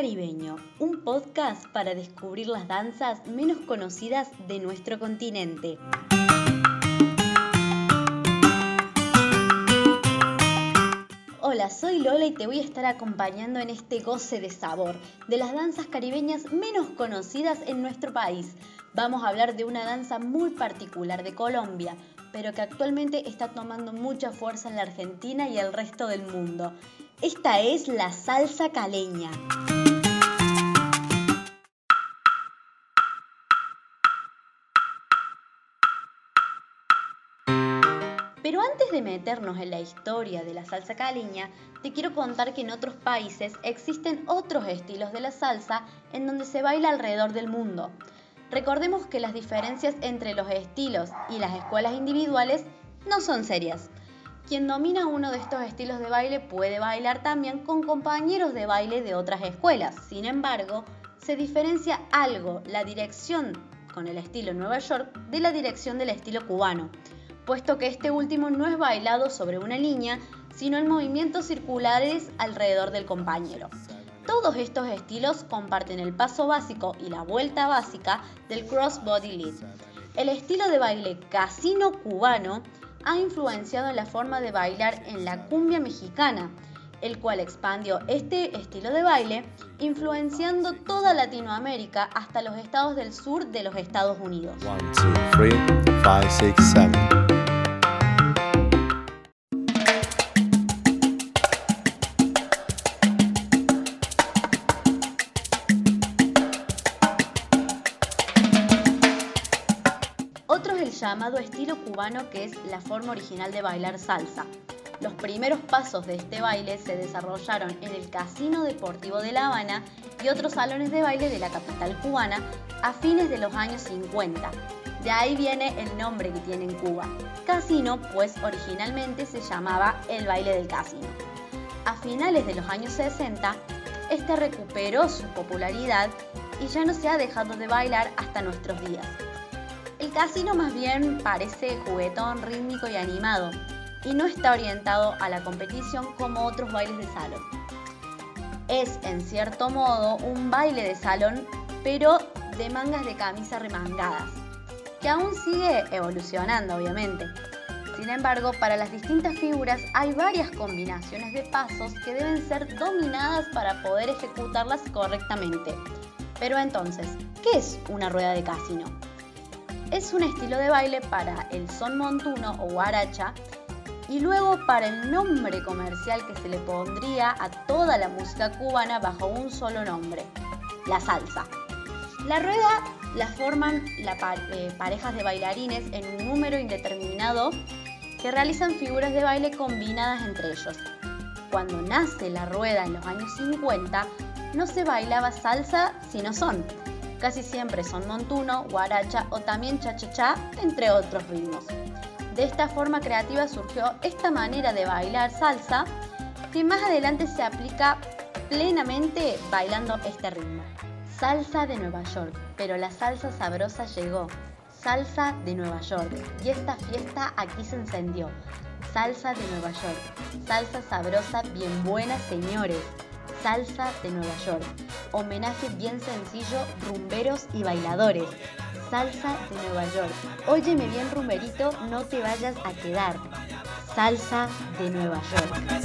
Caribeño, un podcast para descubrir las danzas menos conocidas de nuestro continente. Hola, soy Lola y te voy a estar acompañando en este goce de sabor de las danzas caribeñas menos conocidas en nuestro país. Vamos a hablar de una danza muy particular de Colombia, pero que actualmente está tomando mucha fuerza en la Argentina y el resto del mundo. Esta es la salsa caleña. Pero antes de meternos en la historia de la salsa caleña, te quiero contar que en otros países existen otros estilos de la salsa en donde se baila alrededor del mundo. Recordemos que las diferencias entre los estilos y las escuelas individuales no son serias. Quien domina uno de estos estilos de baile puede bailar también con compañeros de baile de otras escuelas. Sin embargo, se diferencia algo la dirección con el estilo Nueva York de la dirección del estilo cubano, puesto que este último no es bailado sobre una línea, sino en movimientos circulares alrededor del compañero. Todos estos estilos comparten el paso básico y la vuelta básica del cross body lead. El estilo de baile casino cubano ha influenciado en la forma de bailar en la cumbia mexicana, el cual expandió este estilo de baile, influenciando toda Latinoamérica hasta los estados del sur de los Estados Unidos. Llamado estilo cubano que es la forma original de bailar salsa. Los primeros pasos de este baile se desarrollaron en el Casino Deportivo de La Habana y otros salones de baile de la capital cubana a fines de los años 50. De ahí viene el nombre que tiene en Cuba. Casino, pues originalmente se llamaba el baile del casino. A finales de los años 60, este recuperó su popularidad y ya no se ha dejado de bailar hasta nuestros días. El casino más bien parece juguetón, rítmico y animado, y no está orientado a la competición como otros bailes de salón. Es, en cierto modo, un baile de salón, pero de mangas de camisa remangadas, que aún sigue evolucionando, obviamente. Sin embargo, para las distintas figuras hay varias combinaciones de pasos que deben ser dominadas para poder ejecutarlas correctamente. Pero entonces, ¿qué es una rueda de casino? Es un estilo de baile para el son montuno o guaracha y luego para el nombre comercial que se le pondría a toda la música cubana bajo un solo nombre, la salsa. La rueda la forman eh, parejas de bailarines en un número indeterminado que realizan figuras de baile combinadas entre ellos. Cuando nace la rueda en los años 50, no se bailaba salsa sino son, Casi siempre son montuno, guaracha o también cha-cha-cha, entre otros ritmos. De esta forma creativa surgió esta manera de bailar salsa que más adelante se aplica plenamente bailando este ritmo. Salsa de Nueva York, pero la salsa sabrosa llegó. Salsa de Nueva York. Y esta fiesta aquí se encendió. Salsa de Nueva York. Salsa sabrosa, bien buena, señores. Salsa de Nueva York. Homenaje bien sencillo, rumberos y bailadores. Salsa de Nueva York. Óyeme bien rumberito, no te vayas a quedar. Salsa de Nueva York.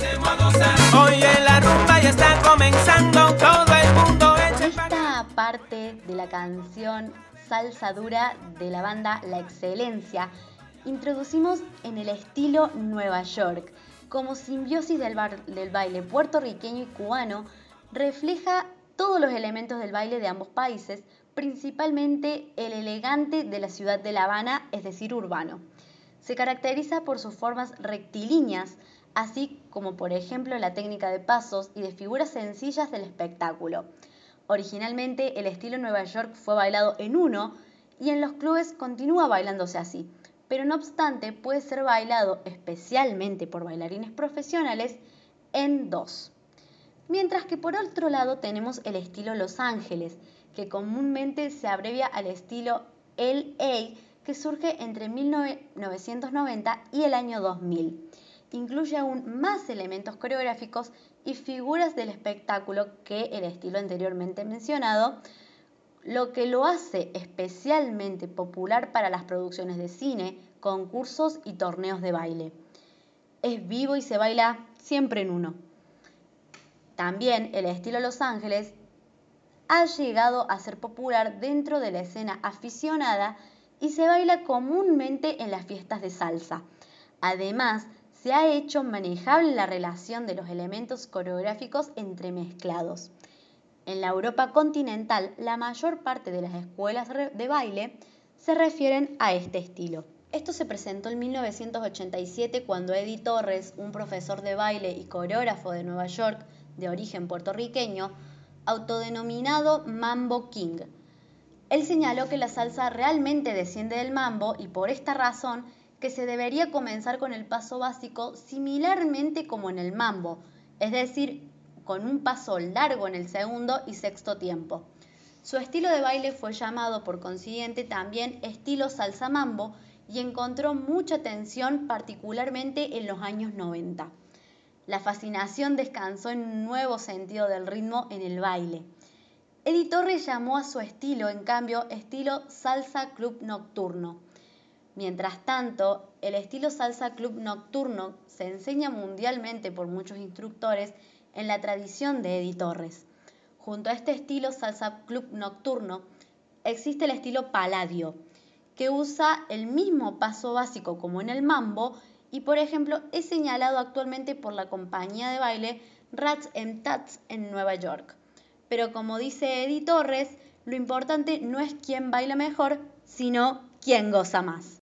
Oye, la rumba ya está comenzando, todo el mundo Esta parte de la canción Salsa Dura de la banda La Excelencia introducimos en el estilo Nueva York como simbiosis del, baile puertorriqueño y cubano, refleja todos los elementos del baile de ambos países, principalmente el elegante de la ciudad de La Habana, es decir, urbano. Se caracteriza por sus formas rectilíneas, así como por ejemplo la técnica de pasos y de figuras sencillas del espectáculo. Originalmente el estilo Nueva York fue bailado en uno y en los clubes continúa bailándose así pero no obstante puede ser bailado especialmente por bailarines profesionales en dos. Mientras que por otro lado tenemos el estilo Los Ángeles, que comúnmente se abrevia al estilo LA, que surge entre 1990 y el año 2000, incluye aún más elementos coreográficos y figuras del espectáculo que el estilo anteriormente mencionado, lo que lo hace especialmente popular para las producciones de cine, concursos y torneos de baile. Es vivo y se baila siempre en uno. También el estilo Los Ángeles ha llegado a ser popular dentro de la escena aficionada y se baila comúnmente en las fiestas de salsa. Además, se ha hecho manejable la relación de los elementos coreográficos entremezclados. En la Europa continental, la mayor parte de las escuelas de baile se refieren a este estilo. Esto se presentó en 1987 cuando Eddie Torres, un profesor de baile y coreógrafo de Nueva York de origen puertorriqueño, autodenominado Mambo King. Él señaló que la salsa realmente desciende del mambo y por esta razón que se debería comenzar con el paso básico similarmente como en el mambo, es decir, con un paso largo en el segundo y sexto tiempo. Su estilo de baile fue llamado por consiguiente también estilo salsa mambo y encontró mucha atención particularmente en los años 90. La fascinación descansó en un nuevo sentido del ritmo en el baile. Eddie Torres llamó a su estilo, en cambio, estilo salsa club nocturno. Mientras tanto, el estilo salsa club nocturno se enseña mundialmente por muchos instructores en la tradición de Eddie Torres. Junto a este estilo salsa club nocturno existe el estilo Palladio, que usa el mismo paso básico como en el mambo y por ejemplo es señalado actualmente por la compañía de baile Rats and Tats en Nueva York. Pero como dice Eddie Torres, lo importante no es quién baila mejor, sino quién goza más.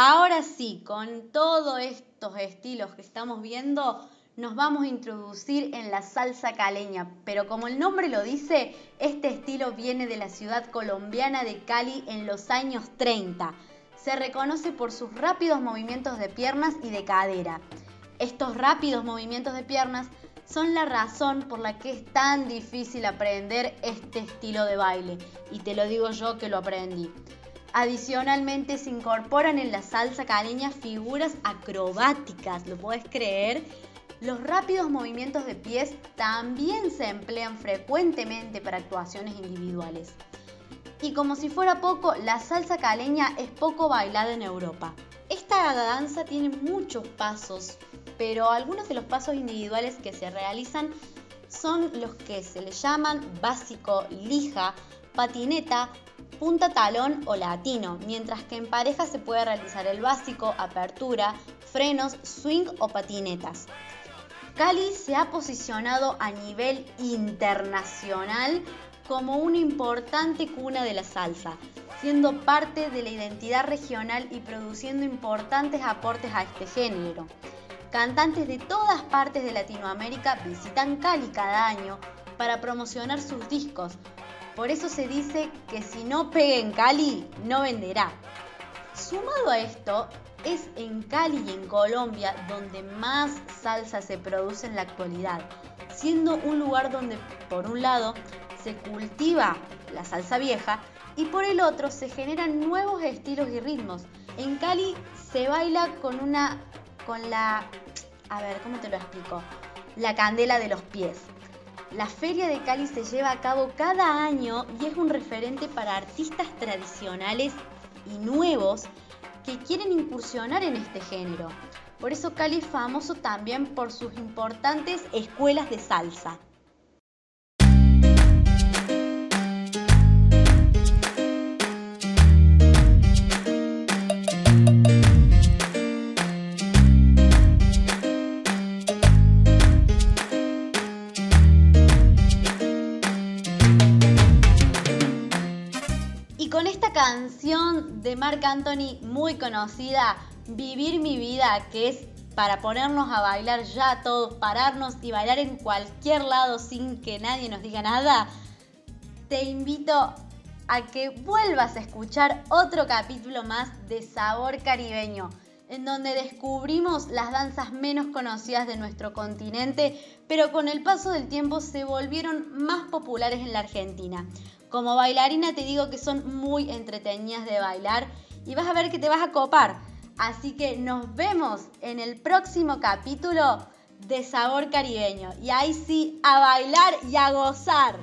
Ahora sí, con todos estos estilos que estamos viendo, nos vamos a introducir en la salsa caleña, pero como el nombre lo dice, este estilo viene de la ciudad colombiana de Cali en los años 30. Se reconoce por sus rápidos movimientos de piernas y de cadera. Estos rápidos movimientos de piernas son la razón por la que es tan difícil aprender este estilo de baile, y te lo digo yo que lo aprendí. Adicionalmente se incorporan en la salsa caleña figuras acrobáticas, ¿lo puedes creer? Los rápidos movimientos de pies también se emplean frecuentemente para actuaciones individuales. Y como si fuera poco, la salsa caleña es poco bailada en Europa. Esta danza tiene muchos pasos, pero algunos de los pasos individuales que se realizan son los que se le llaman básico, lija, patineta, punta talón o latino, mientras que en pareja se puede realizar el básico, apertura, frenos, swing o patinetas. Cali se ha posicionado a nivel internacional como una importante cuna de la salsa, siendo parte de la identidad regional y produciendo importantes aportes a este género. Cantantes de todas partes de Latinoamérica visitan Cali cada año para promocionar sus discos, por eso se dice que si no pega en Cali, no venderá. Sumado a esto, es en Cali y en Colombia donde más salsa se produce en la actualidad, siendo un lugar donde por un lado se cultiva la salsa vieja y por el otro se generan nuevos estilos y ritmos. En Cali se baila con una con la a ver, ¿cómo te lo explico? La candela de los pies. La Feria de Cali se lleva a cabo cada año y es un referente para artistas tradicionales y nuevos que quieren incursionar en este género. Por eso Cali es famoso también por sus importantes escuelas de salsa. Canción de Marc Anthony muy conocida, Vivir mi vida, que es para ponernos a bailar ya todos, pararnos y bailar en cualquier lado sin que nadie nos diga nada, te invito a que vuelvas a escuchar otro capítulo más de Sabor Caribeño. En donde descubrimos las danzas menos conocidas de nuestro continente, pero con el paso del tiempo se volvieron más populares en la Argentina. Como bailarina te digo que son muy entretenidas de bailar y vas a ver que te vas a copar. Así que nos vemos en el próximo capítulo de Sabor Caribeño. Y ahí sí, a bailar y a gozar.